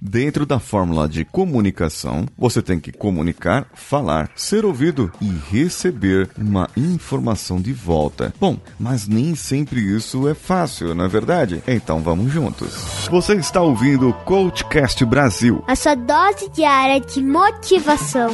Dentro da fórmula de comunicação, você tem que comunicar, falar, ser ouvido e receber uma informação de volta. Bom, mas nem sempre isso é fácil, não é verdade? Então vamos juntos. Você está ouvindo o Coachcast Brasil. A sua dose diária de motivação.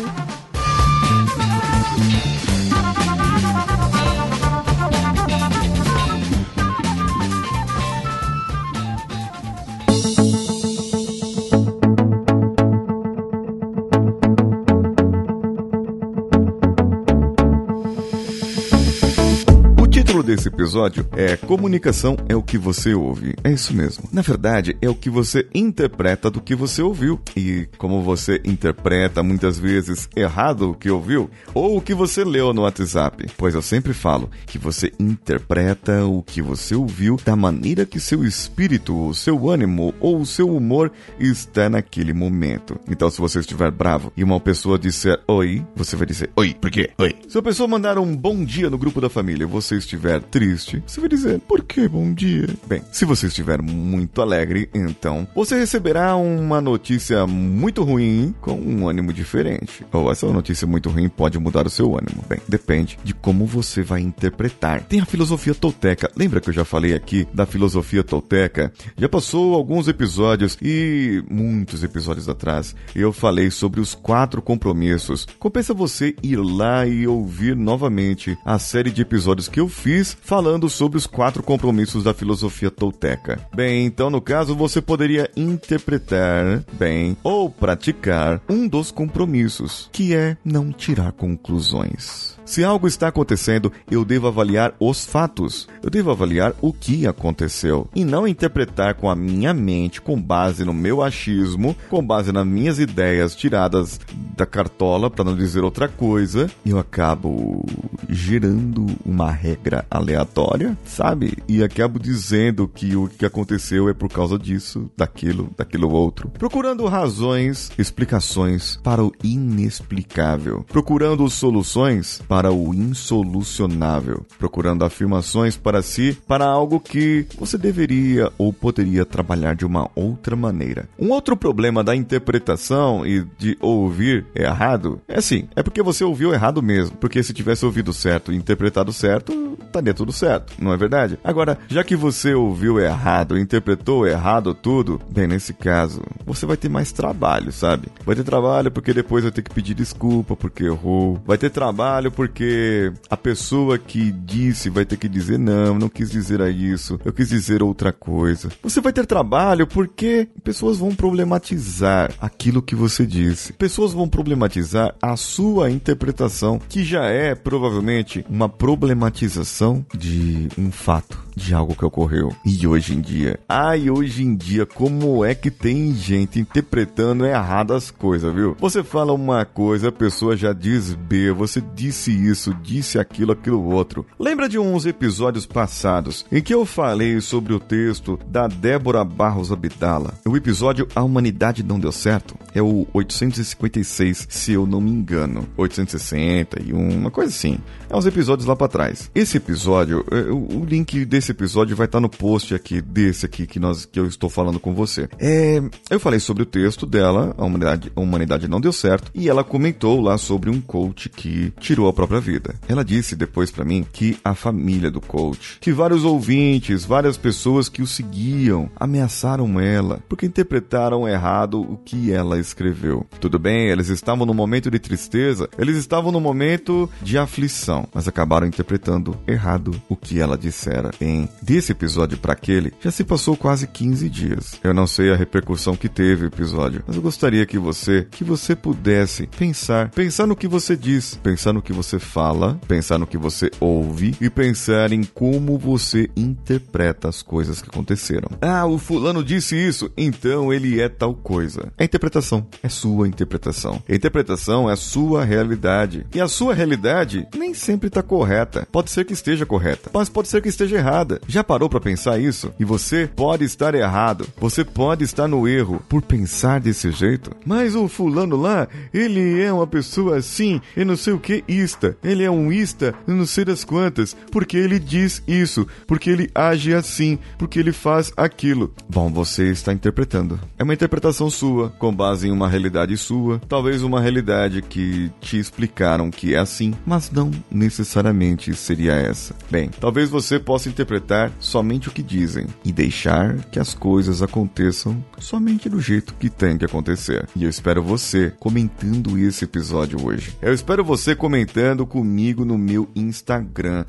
Desse episódio é Comunicação é o que você ouve. É isso mesmo. Na verdade, é o que você interpreta do que você ouviu. E como você interpreta muitas vezes errado o que ouviu, ou o que você leu no WhatsApp. Pois eu sempre falo que você interpreta o que você ouviu da maneira que seu espírito, seu ânimo ou seu humor está naquele momento. Então, se você estiver bravo e uma pessoa disser oi, você vai dizer oi, por quê? Oi. Se a pessoa mandar um bom dia no grupo da família você estiver triste, você vai dizer, por que bom dia? Bem, se você estiver muito alegre, então você receberá uma notícia muito ruim com um ânimo diferente. Ou essa notícia muito ruim pode mudar o seu ânimo. Bem, depende de como você vai interpretar. Tem a filosofia tolteca. Lembra que eu já falei aqui da filosofia tolteca? Já passou alguns episódios e muitos episódios atrás eu falei sobre os quatro compromissos. Compensa você ir lá e ouvir novamente a série de episódios que eu fiz falando sobre os quatro compromissos da filosofia tolteca. Bem, então no caso você poderia interpretar bem ou praticar um dos compromissos, que é não tirar conclusões. Se algo está acontecendo, eu devo avaliar os fatos. Eu devo avaliar o que aconteceu e não interpretar com a minha mente, com base no meu achismo, com base nas minhas ideias tiradas da cartola, para não dizer outra coisa. Eu acabo gerando uma regra aleatória, sabe? E acabo dizendo que o que aconteceu é por causa disso, daquilo, daquilo outro. Procurando razões, explicações para o inexplicável. Procurando soluções para o insolucionável, procurando afirmações para si para algo que você deveria ou poderia trabalhar de uma outra maneira. Um outro problema da interpretação e de ouvir errado é assim, é porque você ouviu errado mesmo, porque se tivesse ouvido certo e interpretado certo, estaria tudo certo, não é verdade? Agora, já que você ouviu errado, interpretou errado tudo, bem, nesse caso, você vai ter mais trabalho, sabe? Vai ter trabalho porque depois vai ter que pedir desculpa porque errou, vai ter trabalho porque porque a pessoa que disse vai ter que dizer não, não quis dizer isso, eu quis dizer outra coisa. Você vai ter trabalho porque pessoas vão problematizar aquilo que você disse. Pessoas vão problematizar a sua interpretação, que já é provavelmente uma problematização de um fato de algo que ocorreu. E hoje em dia, ai, hoje em dia, como é que tem gente interpretando errado as coisas, viu? Você fala uma coisa, a pessoa já diz B, você disse isso, disse aquilo, aquilo outro. Lembra de uns episódios passados em que eu falei sobre o texto da Débora Barros Abdala? O episódio A Humanidade Não Deu Certo é o 856, se eu não me engano. 861, uma coisa assim. É uns episódios lá para trás. Esse episódio, é, o link desse episódio vai estar no post aqui, desse aqui que, nós, que eu estou falando com você. É, eu falei sobre o texto dela, A Humanidade, a humanidade Não Deu Certo, e ela comentou lá sobre um coach que tirou a própria vida. Ela disse depois para mim que a família do coach, que vários ouvintes, várias pessoas que o seguiam, ameaçaram ela porque interpretaram errado o que ela escreveu. Tudo bem, eles estavam no momento de tristeza, eles estavam no momento de aflição mas acabaram interpretando errado o que ela dissera. Em desse episódio para aquele, já se passou quase 15 dias. Eu não sei a repercussão que teve o episódio, mas eu gostaria que você, que você pudesse pensar, pensar no que você diz, pensar no que você fala, pensar no que você ouve e pensar em como você interpreta as coisas que aconteceram. Ah, o fulano disse isso, então ele é tal coisa. É interpretação, é sua interpretação. A interpretação é a sua realidade. E a sua realidade nem sempre está correta. Pode ser que esteja correta, mas pode ser que esteja errada. Já parou para pensar isso? E você pode estar errado. Você pode estar no erro por pensar desse jeito. Mas o fulano lá, ele é uma pessoa assim, e não sei o que ista. Ele é um ista, não sei das quantas, porque ele diz isso, porque ele age assim, porque ele faz aquilo. Bom, você está interpretando. É uma interpretação sua, com base em uma realidade sua, talvez uma realidade que te explicaram que é assim, mas não necessariamente seria essa. Bem, talvez você possa interpretar somente o que dizem e deixar que as coisas aconteçam somente do jeito que tem que acontecer. E eu espero você comentando esse episódio hoje. Eu espero você comentando comigo no meu Instagram,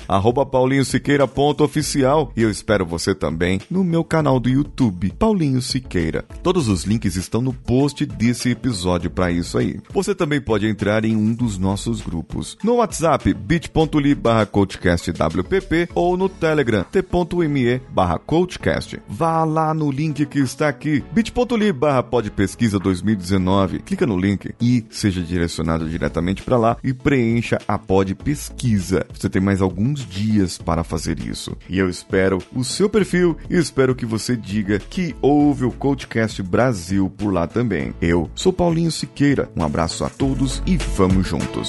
paulinhosiqueira.oficial e eu espero você também no meu canal do YouTube, Paulinho Siqueira. Todos os links estão no post desse episódio para isso aí. Você também pode entrar em um dos nossos grupos. No WhatsApp, bit.ly barra ou no Telegram, t.me barra coachcast. Vá lá no link que está aqui, bit.ly barra podpesquisa 2019. Clica no link e seja direcionado diretamente para lá e preencha a pod pesquisa. Você tem mais alguns dias para fazer isso. E eu espero o seu perfil e espero que você diga que ouve o Coachcast Brasil por lá também. Eu sou Paulinho Siqueira. Um abraço a todos e vamos juntos.